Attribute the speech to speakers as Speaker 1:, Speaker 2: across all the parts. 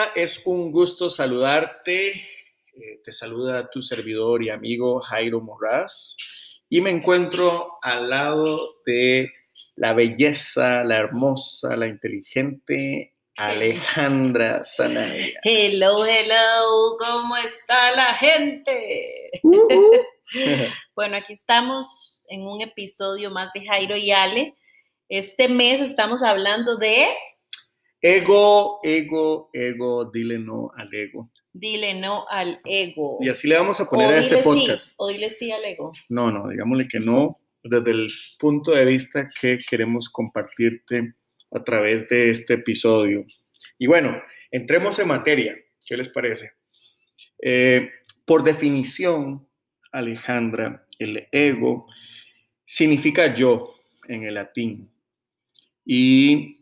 Speaker 1: Hola, es un gusto saludarte. Eh, te saluda tu servidor y amigo Jairo Morraz y me encuentro al lado de la belleza, la hermosa, la inteligente Alejandra Sanaya.
Speaker 2: Hello, hello, ¿cómo está la gente? bueno, aquí estamos en un episodio más de Jairo y Ale. Este mes estamos hablando de
Speaker 1: Ego, ego, ego, dile no al ego.
Speaker 2: Dile no al ego.
Speaker 1: Y así le vamos a poner a este podcast.
Speaker 2: Sí, o dile sí al ego.
Speaker 1: No, no, digámosle que no, desde el punto de vista que queremos compartirte a través de este episodio. Y bueno, entremos en materia. ¿Qué les parece? Eh, por definición, Alejandra, el ego significa yo en el latín. Y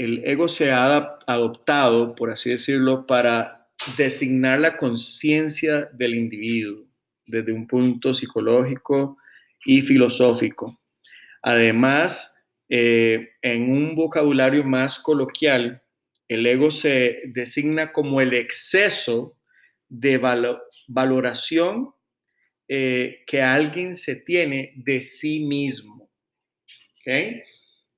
Speaker 1: el ego se ha adoptado, por así decirlo, para designar la conciencia del individuo desde un punto psicológico y filosófico. Además, eh, en un vocabulario más coloquial, el ego se designa como el exceso de valoración eh, que alguien se tiene de sí mismo.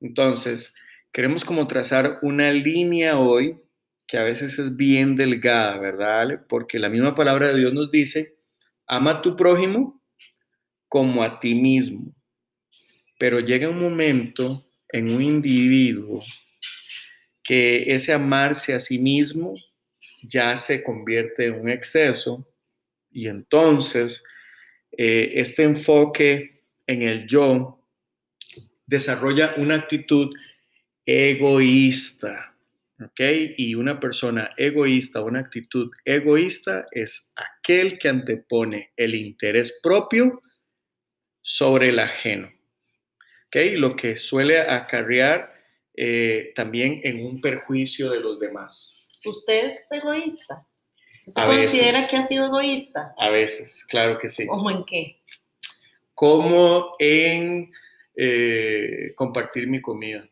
Speaker 1: Entonces, queremos como trazar una línea hoy que a veces es bien delgada, ¿verdad? Porque la misma palabra de Dios nos dice, ama a tu prójimo como a ti mismo. Pero llega un momento en un individuo que ese amarse a sí mismo ya se convierte en un exceso y entonces eh, este enfoque en el yo desarrolla una actitud egoísta. ¿Ok? Y una persona egoísta, una actitud egoísta es aquel que antepone el interés propio sobre el ajeno. ¿Ok? Lo que suele acarrear eh, también en un perjuicio de los demás.
Speaker 2: ¿Usted es egoísta? ¿Usted considera que ha sido egoísta?
Speaker 1: A veces, claro que sí.
Speaker 2: ¿Cómo en qué?
Speaker 1: Como en eh, compartir mi comida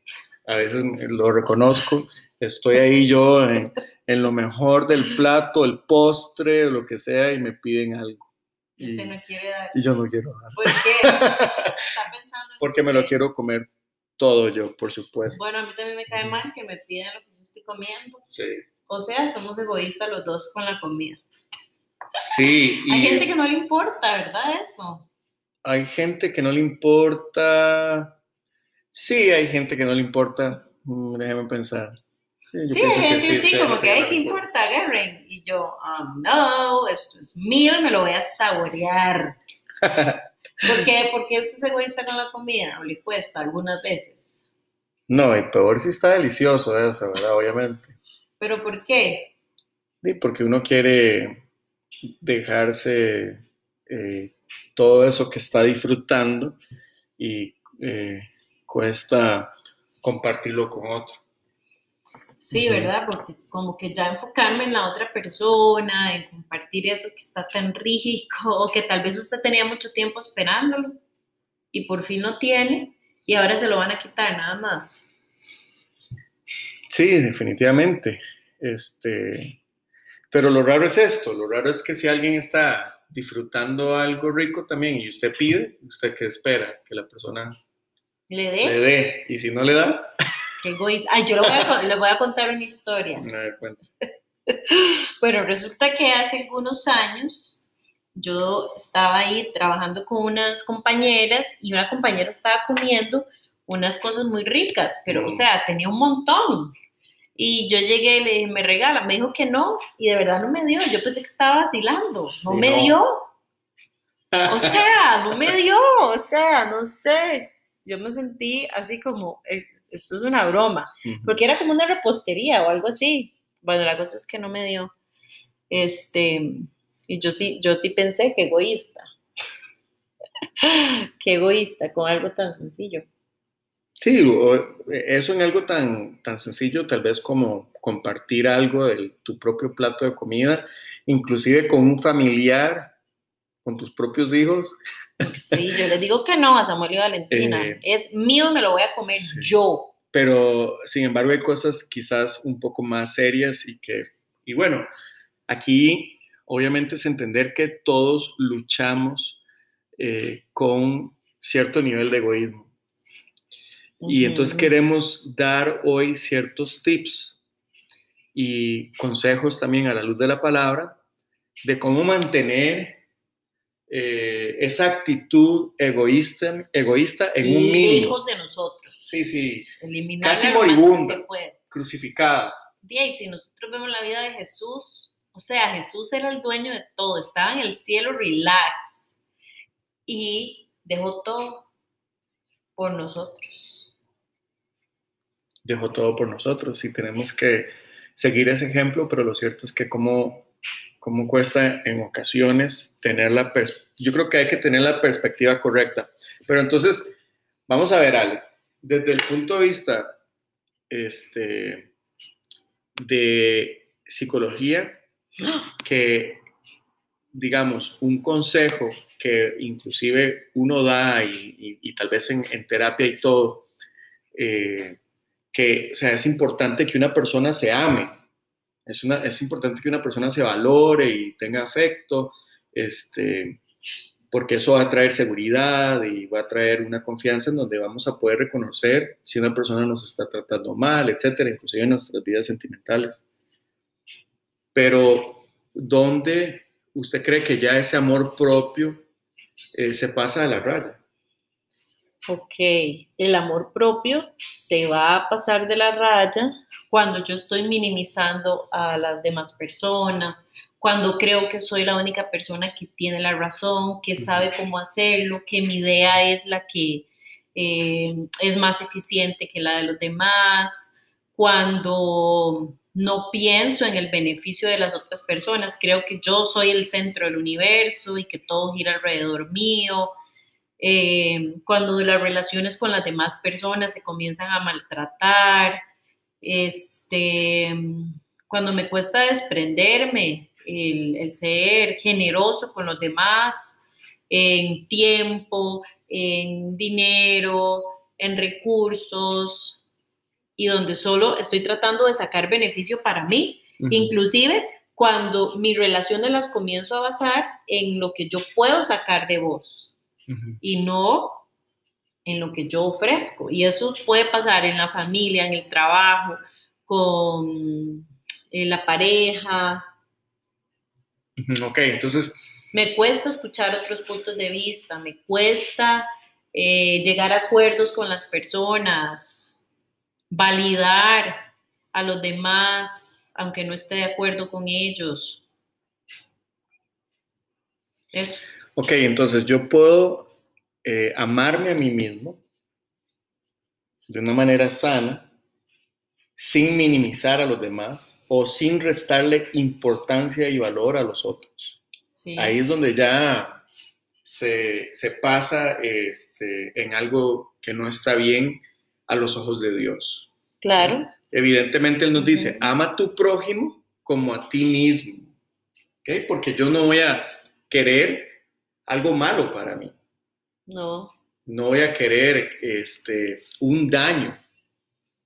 Speaker 1: a veces lo reconozco, estoy ahí yo en, lo mejor del plato, el postre, lo que sea, y me piden algo.
Speaker 2: Y, usted no quiere dar.
Speaker 1: Y yo no quiero dar.
Speaker 2: ¿Por qué? ¿Está
Speaker 1: pensando Porque me lo quiero comer todo yo, por supuesto.
Speaker 2: Bueno, a mí también me cae mal que me pidan lo que yo estoy comiendo.
Speaker 1: Sí.
Speaker 2: O sea, somos egoístas los dos con la comida.
Speaker 1: Sí.
Speaker 2: Hay gente que no le importa, ¿verdad? Eso.
Speaker 1: Hay gente que no le importa Sí, hay gente que no le importa. Mm, déjeme pensar.
Speaker 2: Sí, hay gente sí, sí como que hay que importar, agarren. Y yo, oh, no, esto es mío y me lo voy a saborear. ¿Por qué? Porque usted es egoísta con la comida, o le cuesta algunas veces.
Speaker 1: No, y peor si está delicioso eso, ¿verdad? Obviamente.
Speaker 2: ¿Pero por qué?
Speaker 1: Sí, porque uno quiere dejarse eh, todo eso que está disfrutando y eh, cuesta compartirlo con otro.
Speaker 2: Sí, ¿verdad? Porque como que ya enfocarme en la otra persona, en compartir eso que está tan rígido, o que tal vez usted tenía mucho tiempo esperándolo y por fin lo tiene y ahora se lo van a quitar nada más.
Speaker 1: Sí, definitivamente. Este, pero lo raro es esto, lo raro es que si alguien está disfrutando algo rico también y usted pide, usted qué espera que la persona
Speaker 2: ¿Le dé?
Speaker 1: Le dé. ¿Y si no le da?
Speaker 2: Qué egoísta. Ay, yo le voy, a, le voy a contar una historia.
Speaker 1: No me cuento.
Speaker 2: bueno, resulta que hace algunos años yo estaba ahí trabajando con unas compañeras y una compañera estaba comiendo unas cosas muy ricas, pero o mm. sea, tenía un montón. Y yo llegué y le dije, ¿me regala? Me dijo que no, y de verdad no me dio. Yo pensé que estaba vacilando, no me dio. O sea, no me dio, o sea, no sé, yo me sentí así como, esto es una broma, porque era como una repostería o algo así. Bueno, la cosa es que no me dio. Este, y yo sí, yo sí pensé que egoísta. Qué egoísta con algo tan sencillo.
Speaker 1: Sí, eso en algo tan, tan sencillo, tal vez como compartir algo de tu propio plato de comida, inclusive con un familiar, con tus propios hijos.
Speaker 2: Sí, yo les digo que no a Samuel y Valentina. Eh, es mío, me lo voy a comer yo.
Speaker 1: Pero, sin embargo, hay cosas quizás un poco más serias y que Y bueno, aquí obviamente es entender que todos luchamos eh, con cierto nivel de egoísmo. Y entonces queremos dar hoy ciertos tips y consejos también a la luz de la palabra de cómo mantener eh, esa actitud egoísta, egoísta en un mínimo.
Speaker 2: Hijos de nosotros.
Speaker 1: Sí, sí.
Speaker 2: Eliminar
Speaker 1: Casi moribunda, crucificada.
Speaker 2: Y si nosotros vemos la vida de Jesús, o sea, Jesús era el dueño de todo, estaba en el cielo relax y dejó todo por nosotros.
Speaker 1: Dejó todo por nosotros y tenemos que seguir ese ejemplo, pero lo cierto es que como cómo cuesta en ocasiones tener la yo creo que hay que tener la perspectiva correcta. Pero entonces, vamos a ver, Ale, desde el punto de vista este, de psicología, que digamos, un consejo que inclusive uno da y, tal vez en, terapia y todo, eh, que o sea, es importante que una persona se ame, es, una, es importante que una persona se valore y tenga afecto, este, porque eso va a traer seguridad y va a traer una confianza en donde vamos a poder reconocer si una persona nos está tratando mal, etcétera, inclusive en nuestras vidas sentimentales. Pero, ¿dónde usted cree que ya ese amor propio eh, se pasa de la raya?
Speaker 2: Ok, el amor propio se va a pasar de la raya cuando yo estoy minimizando a las demás personas, cuando creo que soy la única persona que tiene la razón, que sabe cómo hacerlo, que mi idea es la que eh, es más eficiente que la de los demás, cuando no pienso en el beneficio de las otras personas, creo que yo soy el centro del universo y que todo gira alrededor mío eh, cuando las relaciones con las demás personas se comienzan a maltratar, este, cuando me cuesta desprenderme, el, ser generoso con los demás, en tiempo, en dinero, en recursos, y donde solo estoy tratando de sacar beneficio para mí, inclusive cuando mis relaciones las comienzo a basar en lo que yo puedo sacar de vos y no en lo que yo ofrezco. Y eso puede pasar en la familia, en el trabajo, con la pareja.
Speaker 1: Ok, entonces...
Speaker 2: Me cuesta escuchar otros puntos de vista, me cuesta eh, llegar a acuerdos con las personas, validar a los demás, aunque no esté de acuerdo con ellos.
Speaker 1: Eso. Ok, entonces yo puedo eh, amarme a mí mismo de una manera sana, sin minimizar a los demás o sin restarle importancia y valor a los otros. Ahí es donde ya se, pasa este, en algo que no está bien a los ojos de Dios.
Speaker 2: Claro.
Speaker 1: Evidentemente Él nos dice, ama a tu prójimo como a ti mismo. ¿okay? Porque yo no voy a querer algo malo para mí.
Speaker 2: No.
Speaker 1: No voy a querer este, un daño,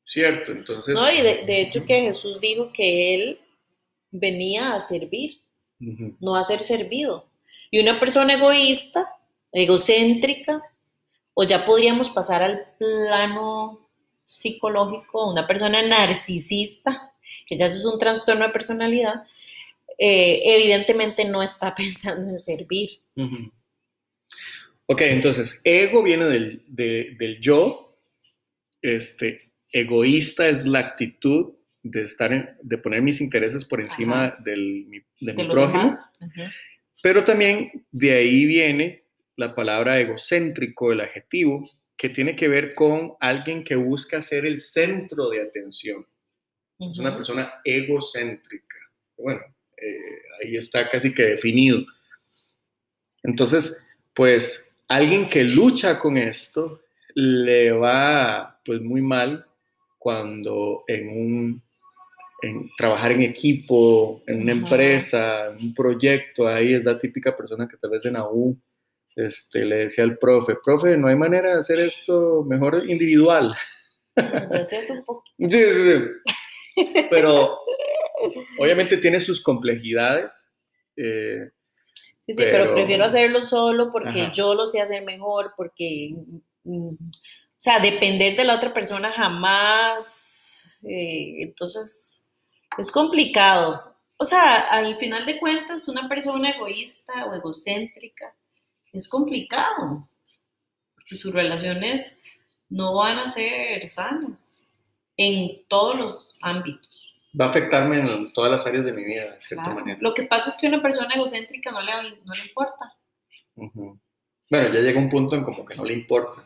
Speaker 1: ¿cierto? Entonces...
Speaker 2: No, y de, hecho que Jesús dijo que Él venía a servir, no a ser servido. Y una persona egoísta, egocéntrica, o ya podríamos pasar al plano psicológico, una persona narcisista, que ya eso es un trastorno de personalidad, eh, evidentemente no está pensando en servir.
Speaker 1: Ok, entonces, ego viene del, yo, este, egoísta es la actitud de estar de poner mis intereses por encima del, de, mi prójimo. Pero también de ahí viene la palabra egocéntrico, el adjetivo, que tiene que ver con alguien que busca ser el centro de atención. Es una persona egocéntrica. Bueno, eh, ahí está casi que definido. Entonces, pues alguien que lucha con esto le va pues muy mal cuando en un en trabajar en equipo, en una empresa, en un proyecto, ahí es la típica persona que tal vez en AU este, le decía al profe, profe, no hay manera de hacer esto mejor individual.
Speaker 2: Entonces un poco.
Speaker 1: Sí, sí, sí. Pero obviamente tiene sus complejidades. eh,
Speaker 2: Sí, sí, pero,
Speaker 1: Pero-
Speaker 2: prefiero hacerlo solo porque
Speaker 1: Ajá.
Speaker 2: yo lo sé hacer mejor, porque, mm, o sea, depender de la otra persona jamás, eh, entonces es complicado. O sea, al final de cuentas, una persona egoísta o egocéntrica es complicado, porque sus relaciones no van a ser sanas en todos los ámbitos.
Speaker 1: Va a afectarme en todas las áreas de mi vida, de cierta
Speaker 2: Claro.
Speaker 1: manera.
Speaker 2: Lo que pasa es que a una persona egocéntrica no le, no le importa.
Speaker 1: Ujú. Bueno, ya llega un punto en como que no le importa.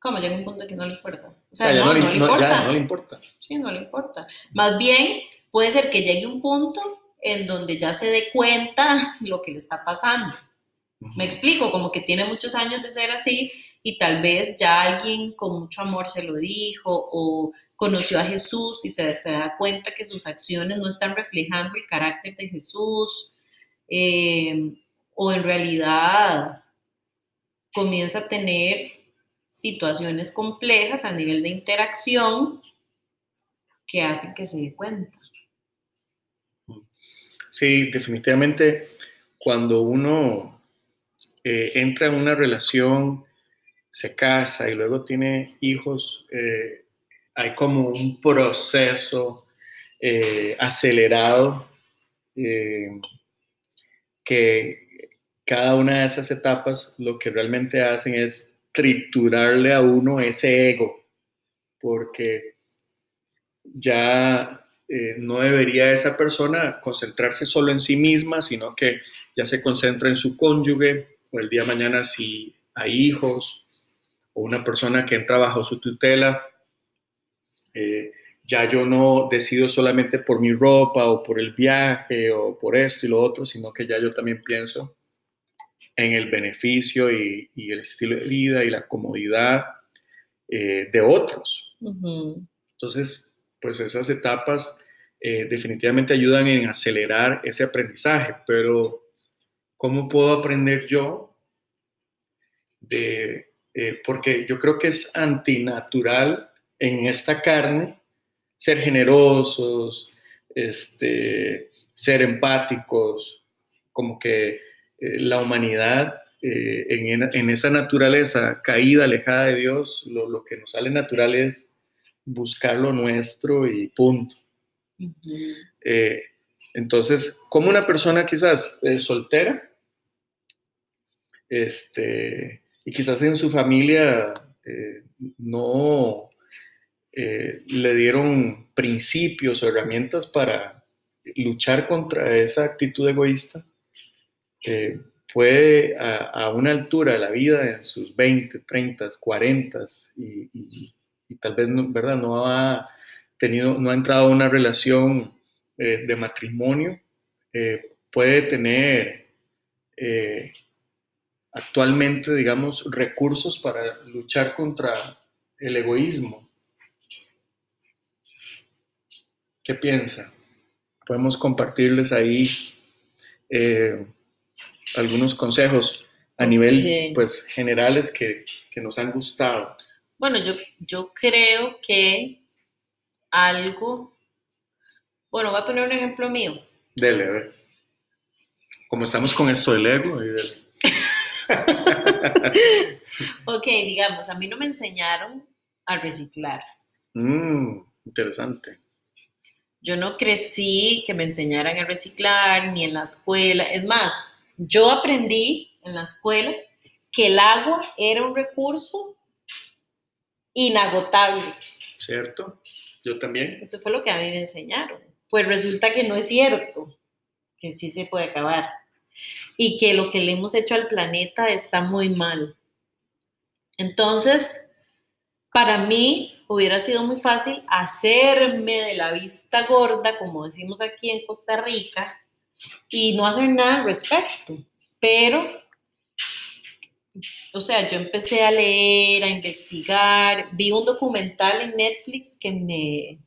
Speaker 2: Como llega un punto que no le importa. O
Speaker 1: O
Speaker 2: sea,
Speaker 1: sea, ya
Speaker 2: no,
Speaker 1: no, le,
Speaker 2: no le
Speaker 1: no-
Speaker 2: importa.
Speaker 1: ya no le importa.
Speaker 2: Sí, no le importa. Más bien, puede ser que llegue un punto en donde ya se dé cuenta lo que le está pasando. Me explico, como que tiene muchos años de ser así y tal vez ya alguien con mucho amor se lo dijo o conoció a Jesús y se, da cuenta que sus acciones no están reflejando el carácter de Jesús eh, o en realidad comienza a tener situaciones complejas a nivel de interacción que hacen que se dé cuenta.
Speaker 1: Sí, definitivamente cuando uno eh, entra en una relación, se casa y luego tiene hijos, eh, hay como un proceso eh, acelerado eh, que cada una de esas etapas lo que realmente hacen es triturarle a uno ese ego, porque ya eh, no debería esa persona concentrarse solo en sí misma, sino que ya se concentra en su cónyuge o el día de mañana si hay hijos o una persona que entra bajo su tutela. Eh, ya yo no decido solamente por mi ropa o por el viaje o por esto y lo otro, sino que ya yo también pienso en el beneficio y, y el estilo de vida y la comodidad eh, de otros.
Speaker 2: Ujú.
Speaker 1: Entonces, pues esas etapas eh, definitivamente ayudan en acelerar ese aprendizaje, pero ¿cómo puedo aprender yo de, eh, porque yo creo que es antinatural en esta carne ser generosos, este, ser empáticos, como que eh, la humanidad eh, en, en esa naturaleza caída, alejada de Dios, lo, lo que nos sale natural es buscar lo nuestro y punto. Eh, entonces, como una persona quizás soltera, este, y quizás en su familia no eh, le dieron principios o herramientas para luchar contra esa actitud egoísta, eh, puede a, a, una altura de la vida, en sus 20, 30, 40, y, y, tal vez, ¿verdad? No ha tenido, no ha entrado a una relación eh, de matrimonio, eh, puede tener eh, actualmente, digamos, recursos para luchar contra el egoísmo. ¿Qué piensa? Podemos compartirles ahí eh, algunos consejos a nivel, pues, generales que, que nos han gustado.
Speaker 2: Bueno, yo, yo creo que algo, bueno, voy a poner un ejemplo mío.
Speaker 1: Dele, a ver. Como estamos con esto del ego, y dele.
Speaker 2: Ok, digamos, a mí no me enseñaron a reciclar.
Speaker 1: Mm, interesante.
Speaker 2: Yo no crecí que me enseñaran a reciclar ni en la escuela. Es más, yo aprendí en la escuela que el agua era un recurso inagotable.
Speaker 1: ¿Cierto? Yo también.
Speaker 2: Eso fue lo que a mí me enseñaron. Pues resulta que no es cierto, que sí se puede acabar. Y que lo que le hemos hecho al planeta está muy mal. Entonces, para mí hubiera sido muy fácil hacerme de la vista gorda, como decimos aquí en Costa Rica, y no hacer nada al respecto. Pero, o sea, yo empecé a leer, a investigar, vi un documental en Netflix que me,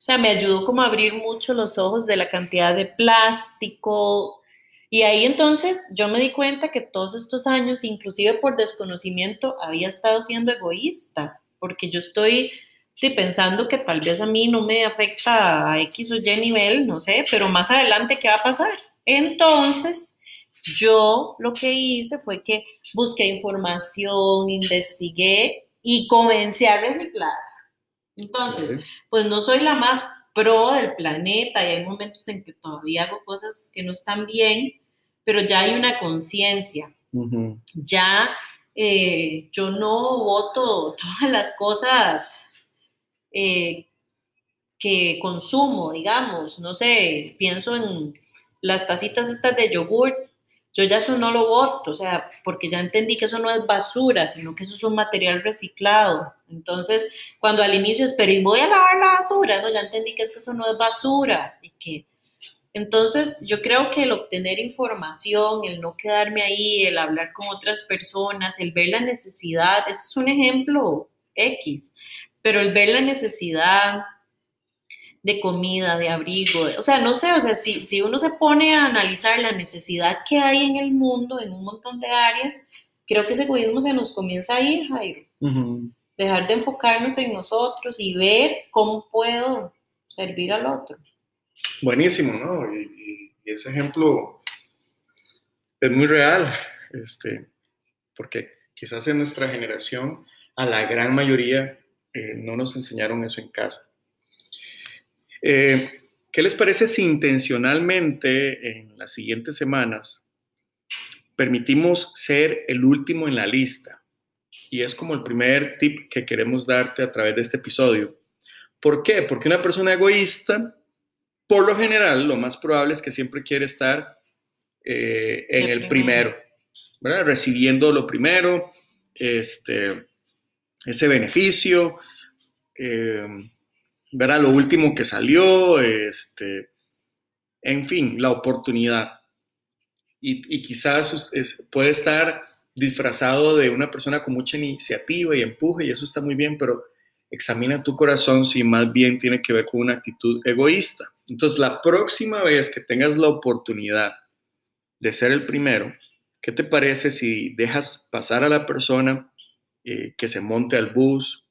Speaker 2: o sea, me ayudó como a abrir mucho los ojos de la cantidad de plástico. Y ahí entonces yo me di cuenta que todos estos años, inclusive por desconocimiento, había estado siendo egoísta, porque yo estoy pensando que tal vez a mí no me afecta a X o Y nivel, no sé, pero más adelante, ¿qué va a pasar? Entonces, yo lo que hice fue que busqué información, investigué y comencé a reciclar. Entonces, pues no soy la más pro del planeta y hay momentos en que todavía hago cosas que no están bien, pero ya hay una conciencia. Ya eh, yo no voto todas las cosas eh, que consumo, digamos, no sé, pienso en las tacitas estas de yogur, yo ya eso no lo voto, o sea, porque ya entendí que eso no es basura, sino que eso es un material reciclado. Entonces, cuando al inicio esperé, y voy a lavar la basura, no, ya entendí que que eso no es basura y que entonces, yo creo que el obtener información, el no quedarme ahí, el hablar con otras personas, el ver la necesidad, ese es un ejemplo X, pero el ver la necesidad de comida, de abrigo, o sea, no sé, o sea, si, si uno se pone a analizar la necesidad que hay en el mundo, en un montón de áreas, creo que ese egoísmo se nos comienza a ir, Jairo. Dejar de enfocarnos en nosotros y ver cómo puedo servir al otro.
Speaker 1: Buenísimo, ¿no? Y, ese ejemplo es muy real, este, porque quizás en nuestra generación, a la gran mayoría, eh, no nos enseñaron eso en casa. Eh, ¿Qué les parece si intencionalmente en las siguientes semanas permitimos ser el último en la lista? Y es como el primer tip que queremos darte a través de este episodio. ¿Por qué? Porque una persona egoísta, por lo general, lo más probable es que siempre quiere estar eh, en el, primero, ¿verdad? Recibiendo lo primero, este, ese beneficio, eh, ¿verdad? Lo último que salió, este, en fin, la oportunidad. Y, quizás puede estar disfrazado de una persona con mucha iniciativa y empuje, y eso está muy bien, pero examina tu corazón si más bien tiene que ver con una actitud egoísta. Entonces, la próxima vez que tengas la oportunidad de ser el primero, ¿qué te parece si dejas pasar a la persona eh, que se monte al bus.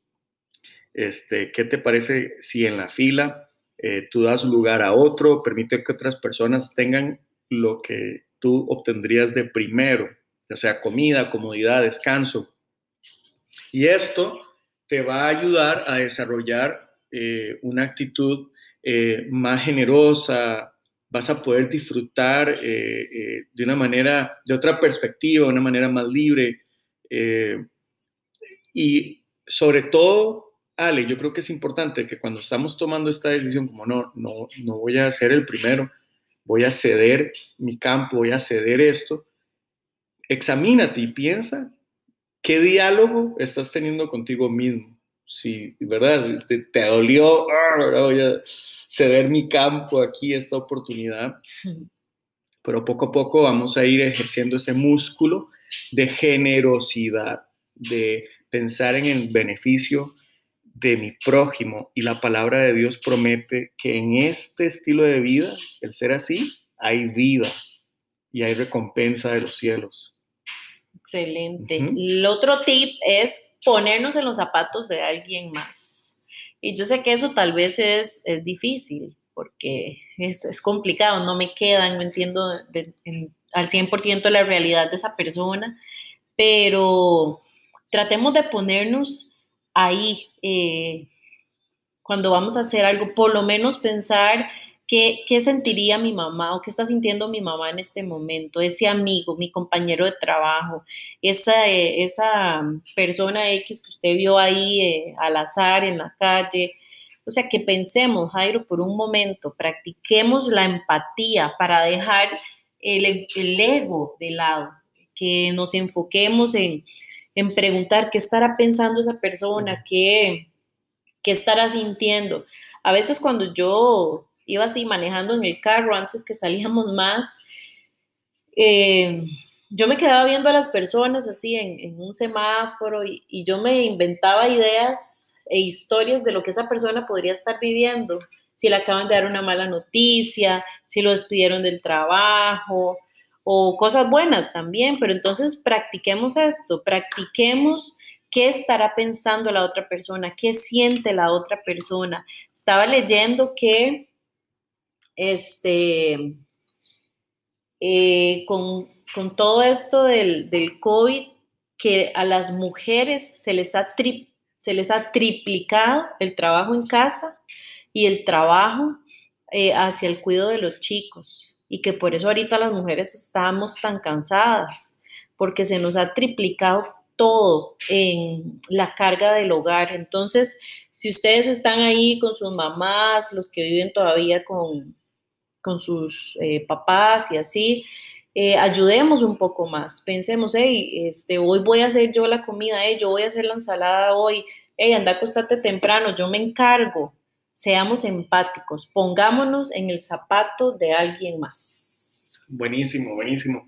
Speaker 1: Este, ¿Qué te parece si en la fila eh, tú das lugar a otro, permite que otras personas tengan lo que tú obtendrías de primero, ya sea comida, comodidad, descanso? Y esto te va a ayudar a desarrollar eh, una actitud más generosa, vas a poder disfrutar de una manera, de otra perspectiva, de una manera más libre. Y sobre todo, Ale, yo creo que es importante que cuando estamos tomando esta decisión, como no, no, no voy a ser el primero, voy a ceder mi campo, voy a ceder esto, examínate y piensa qué diálogo estás teniendo contigo mismo. Si, ¿verdad? Te, te dolió, ah, voy a ceder mi campo aquí, esta oportunidad. Pero poco a poco vamos a ir ejerciendo ese músculo de generosidad, de pensar en el beneficio de mi prójimo y la palabra de Dios promete que en este estilo de vida, el ser así, hay vida y hay recompensa de los cielos.
Speaker 2: Excelente. El otro tip es ponernos en los zapatos de alguien más. Y yo sé que eso tal vez es, difícil porque es, complicado, no me quedan, no entiendo al 100% la realidad de esa persona, pero tratemos de ponernos ahí eh, cuando vamos a hacer algo, por lo menos pensar qué, qué sentiría mi mamá o qué está sintiendo mi mamá en este momento, ese amigo, mi compañero de trabajo, esa, eh, esa persona X que usted vio ahí eh, al azar en la calle. O sea, que pensemos, Jairo, por un momento, practiquemos la empatía para dejar el, el ego de lado, que nos enfoquemos en, en preguntar qué estará pensando esa persona, qué, qué estará sintiendo. A veces cuando yo iba así manejando en el carro antes que salíamos más, eh, yo me quedaba viendo a las personas así en, un semáforo y, y, yo me inventaba ideas e historias de lo que esa persona podría estar viviendo, si le acaban de dar una mala noticia, si lo despidieron del trabajo, o cosas buenas también, pero entonces practiquemos esto, practiquemos qué estará pensando la otra persona, qué siente la otra persona. Estaba leyendo que este, eh, con, todo esto del, del, COVID, que a las mujeres se les, ha se les ha triplicado el trabajo en casa y el trabajo eh, hacia el cuidado de los chicos y que por eso ahorita las mujeres estamos tan cansadas, porque se nos ha triplicado todo en la carga del hogar. Entonces, si ustedes están ahí con sus mamás, los que viven todavía con, con sus eh, papás y así, eh, ayudemos un poco más. Pensemos, hey, este, hoy voy a hacer yo la comida, hey, yo voy a hacer la ensalada hoy, hey, anda, acostate temprano, yo me encargo seamos empáticos, pongámonos en el zapato de alguien más.
Speaker 1: Buenísimo, buenísimo.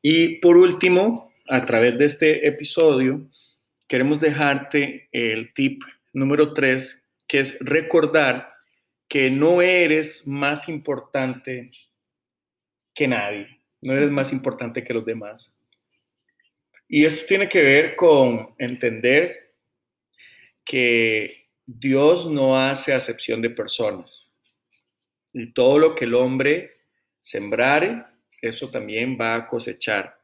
Speaker 1: Y por último, a través de este episodio, queremos dejarte el tip número tres, que es recordar que no eres más importante que nadie, no eres más importante que los demás. Y esto tiene que ver con entender que Dios no hace acepción de personas. Y todo lo que el hombre sembrare, eso también va a cosechar.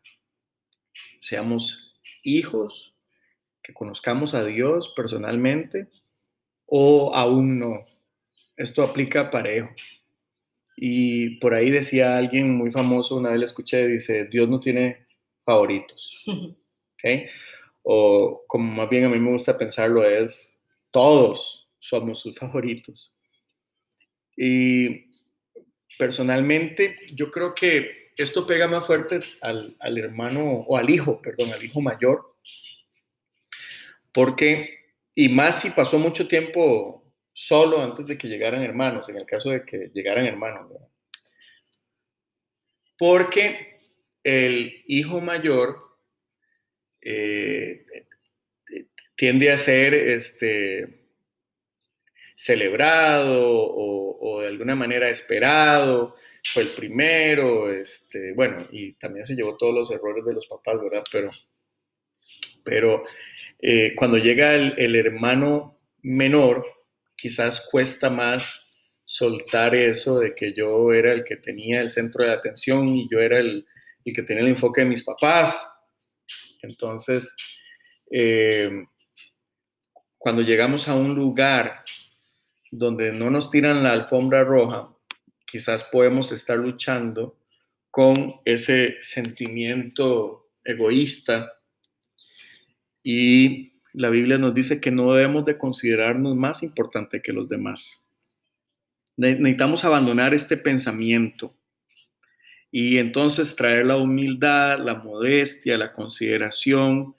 Speaker 1: Seamos hijos, que conozcamos a Dios personalmente o aún no. Esto aplica parejo. Y por ahí decía alguien muy famoso, una vez le escuché, dice, Dios no tiene favoritos. ¿Okay? O como más bien a mí me gusta pensarlo es, todos somos sus favoritos. Y personalmente yo creo que esto pega más fuerte al, hermano, o al hijo, perdón, al hijo mayor, porque, y más si pasó mucho tiempo solo antes de que llegaran hermanos, en el caso de que llegaran hermanos, porque el hijo mayor eh, tiende a ser este, celebrado o, de alguna manera esperado, fue el primero, este, bueno, y también se llevó todos los errores de los papás, ¿verdad? Pero, pero eh, cuando llega el, hermano menor, quizás cuesta más soltar eso de que yo era el que tenía el centro de atención y yo era el, que tenía el enfoque de mis papás. Entonces, eh, cuando llegamos a un lugar donde no nos tiran la alfombra roja, quizás podemos estar luchando con ese sentimiento egoísta y la Biblia nos dice que no debemos de considerarnos más importante que los demás. Necesitamos abandonar este pensamiento y entonces traer la humildad, la modestia, la consideración,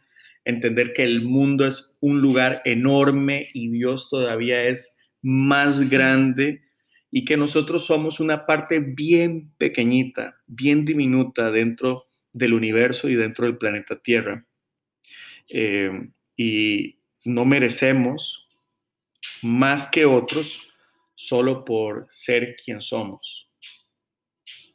Speaker 1: entender que el mundo es un lugar enorme y Dios todavía es más grande y que nosotros somos una parte bien pequeñita, bien diminuta dentro del universo y dentro del planeta Tierra. Eh, y no merecemos más que otros solo por ser quien somos.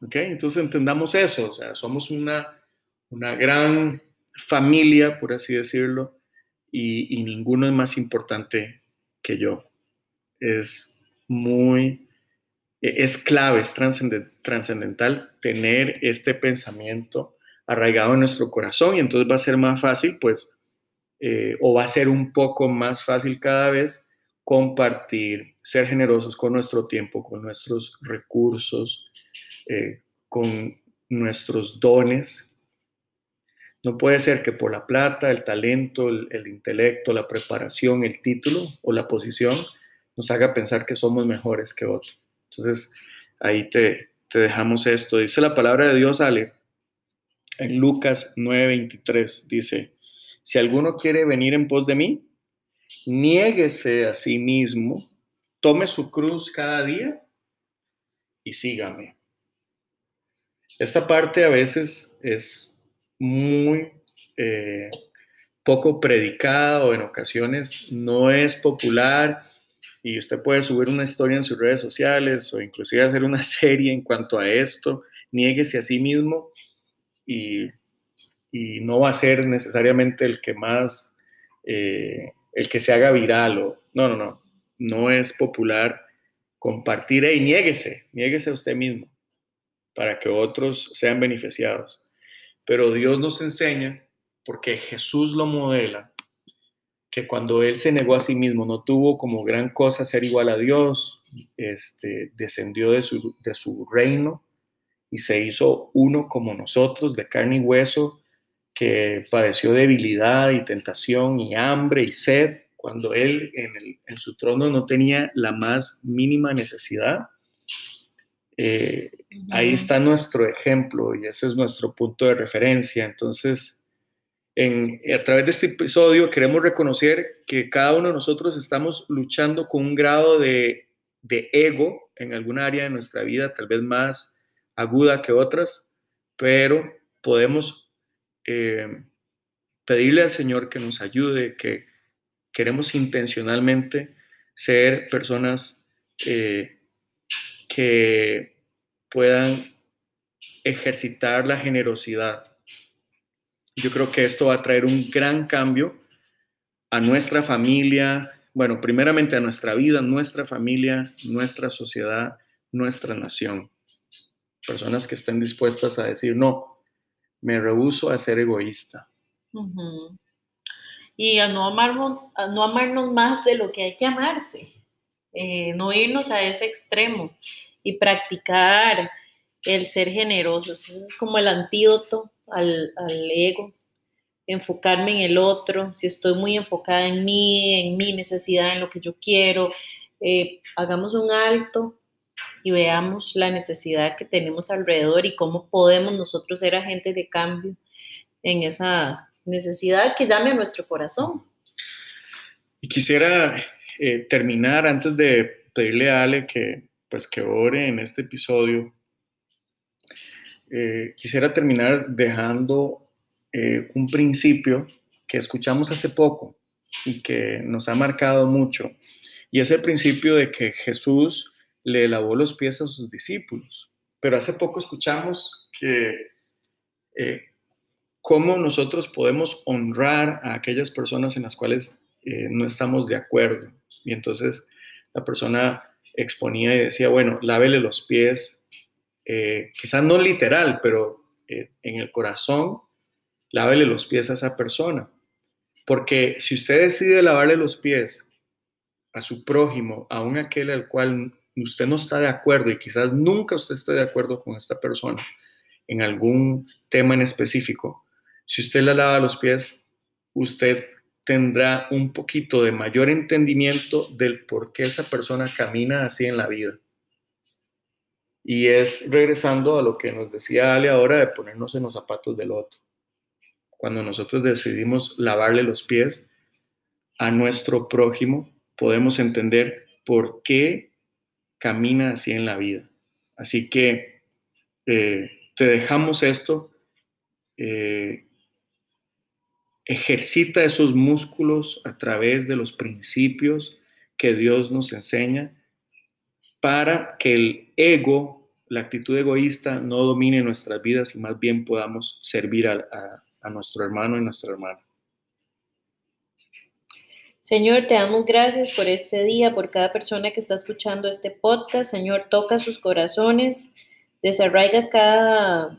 Speaker 1: ¿Ok? Entonces entendamos eso, o sea, somos una, una gran familia, por así decirlo, y, ninguno es más importante que yo. Es muy, e, es clave, es trascendental tener este pensamiento arraigado en nuestro corazón y entonces va a ser más fácil, pues, eh, o va a ser un poco más fácil cada vez compartir, ser generosos con nuestro tiempo, con nuestros recursos, eh, con nuestros dones, no puede ser que por la plata, el talento, el, intelecto, la preparación, el título o la posición nos haga pensar que somos mejores que otros. Entonces, ahí te, te dejamos esto. Dice la palabra de Dios, Ale, en Lucas 9:23, dice, si alguno quiere venir en pos de mí, niéguese a sí mismo, tome su cruz cada día y sígame. Esta parte a veces es muy eh, poco predicada o en ocasiones no es popular y usted puede subir una historia en sus redes sociales o inclusive hacer una serie en cuanto a esto, niéguese a sí mismo y, no va a ser necesariamente el que más eh, el que se haga viral o no, no, no, no es popular compartir y niéguese, niéguese a usted mismo para que otros sean beneficiados. Pero Dios nos enseña, porque Jesús lo modela, que cuando Él se negó a sí mismo, no tuvo como gran cosa ser igual a Dios, este, descendió de su, de su reino y se hizo uno como nosotros, de carne y hueso, que padeció debilidad y tentación y hambre y sed, cuando Él en, en su trono no tenía la más mínima necesidad. Eh, ahí está nuestro ejemplo y ese es nuestro punto de referencia. Entonces, en, a través de este episodio queremos reconocer que cada uno de nosotros estamos luchando con un grado de, de ego en alguna área de nuestra vida, tal vez más aguda que otras, pero podemos eh, pedirle al Señor que nos ayude, que queremos intencionalmente ser personas eh, que puedan ejercitar la generosidad. Yo creo que esto va a traer un gran cambio a nuestra familia, bueno, primeramente a nuestra vida, nuestra familia, nuestra sociedad, nuestra nación. Personas que estén dispuestas a decir, no, me rehuso a ser egoísta.
Speaker 2: Y a no, amarnos, no amarnos más de lo que hay que amarse. Eh, no irnos a ese extremo y practicar el ser generosos. Ese es como el antídoto al, ego, enfocarme en el otro, si estoy muy enfocada en mí, en mi necesidad, en lo que yo quiero, eh, hagamos un alto y veamos la necesidad que tenemos alrededor y cómo podemos nosotros ser agentes de cambio en esa necesidad que llame a nuestro corazón.
Speaker 1: Y quisiera eh, terminar antes de pedirle a Ale que, pues, que ore en este episodio. Eh, quisiera terminar dejando eh, un principio que escuchamos hace poco y que nos ha marcado mucho. Y es el principio de que Jesús le lavó los pies a sus discípulos. Pero hace poco escuchamos que cómo nosotros podemos honrar a aquellas personas en las cuales no estamos de acuerdo. Y entonces la persona exponía y decía, bueno, lávele los pies, eh, quizás no literal, pero eh, en el corazón, lávele los pies a esa persona. Porque si usted decide lavarle los pies a su prójimo, aun aquel al cual usted no está de acuerdo y quizás nunca usted esté de acuerdo con esta persona en algún tema en específico, si usted le lava los pies, usted tendrá un poquito de mayor entendimiento del por qué esa persona camina así en la vida. Y es regresando a lo que nos decía Ale ahora de ponernos en los zapatos del otro. Cuando nosotros decidimos lavarle los pies a nuestro prójimo, podemos entender por qué camina así en la vida. Así que eh, te dejamos esto. Eh, ejercita esos músculos a través de los principios que Dios nos enseña para que el ego, la actitud egoísta, no domine nuestras vidas y más bien podamos servir a, nuestro hermano y nuestra hermana.
Speaker 2: Señor, te damos gracias por este día, por cada persona que está escuchando este podcast. Señor, toca sus corazones, desarraiga cada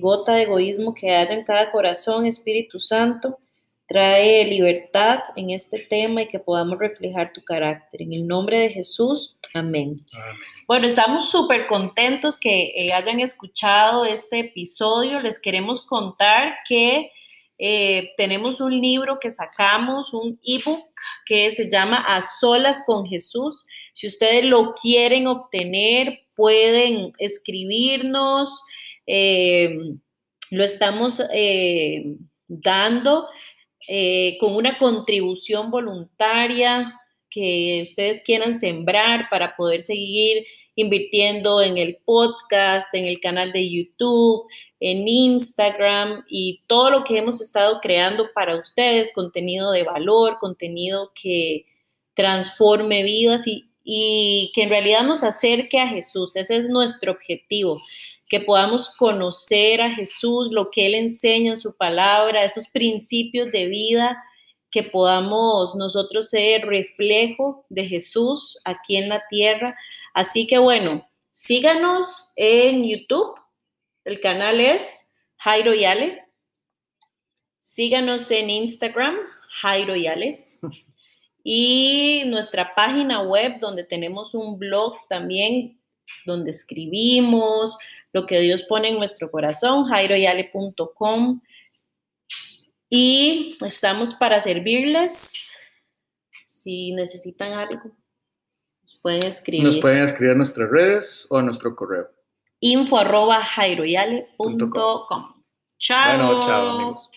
Speaker 2: gota de egoísmo que haya en cada corazón, Espíritu Santo. Trae libertad en este tema y que podamos reflejar tu carácter. En el nombre de Jesús, amén. Bueno, estamos súper contentos que eh, hayan escuchado este episodio. Les queremos contar que eh, tenemos un libro que sacamos, un ebook que se llama A Solas con Jesús. Si ustedes lo quieren obtener, pueden escribirnos. Eh, lo estamos eh, dando con una contribución voluntaria que ustedes quieran sembrar para poder seguir invirtiendo en el podcast, en el canal de YouTube, en Instagram y todo lo que hemos estado creando para ustedes, contenido de valor, contenido que transforme vidas y, que en realidad nos acerque a Jesús. Ese es nuestro objetivo que podamos conocer a Jesús, lo que Él enseña en su palabra, esos principios de vida que podamos nosotros ser reflejo de Jesús aquí en la tierra. Así que bueno, síganos en YouTube. El canal es Jairo Yale. Síganos en Instagram, Jairo Yale. Y nuestra página web donde tenemos un blog también donde escribimos lo que Dios pone en nuestro corazón, jairoyale.com. Y estamos para servirles. Si necesitan algo, nos pueden escribir.
Speaker 1: Nos pueden escribir en nuestras redes o a nuestro correo.
Speaker 2: info arroba jairoyale.com. Chao.
Speaker 1: Bueno, chao amigos.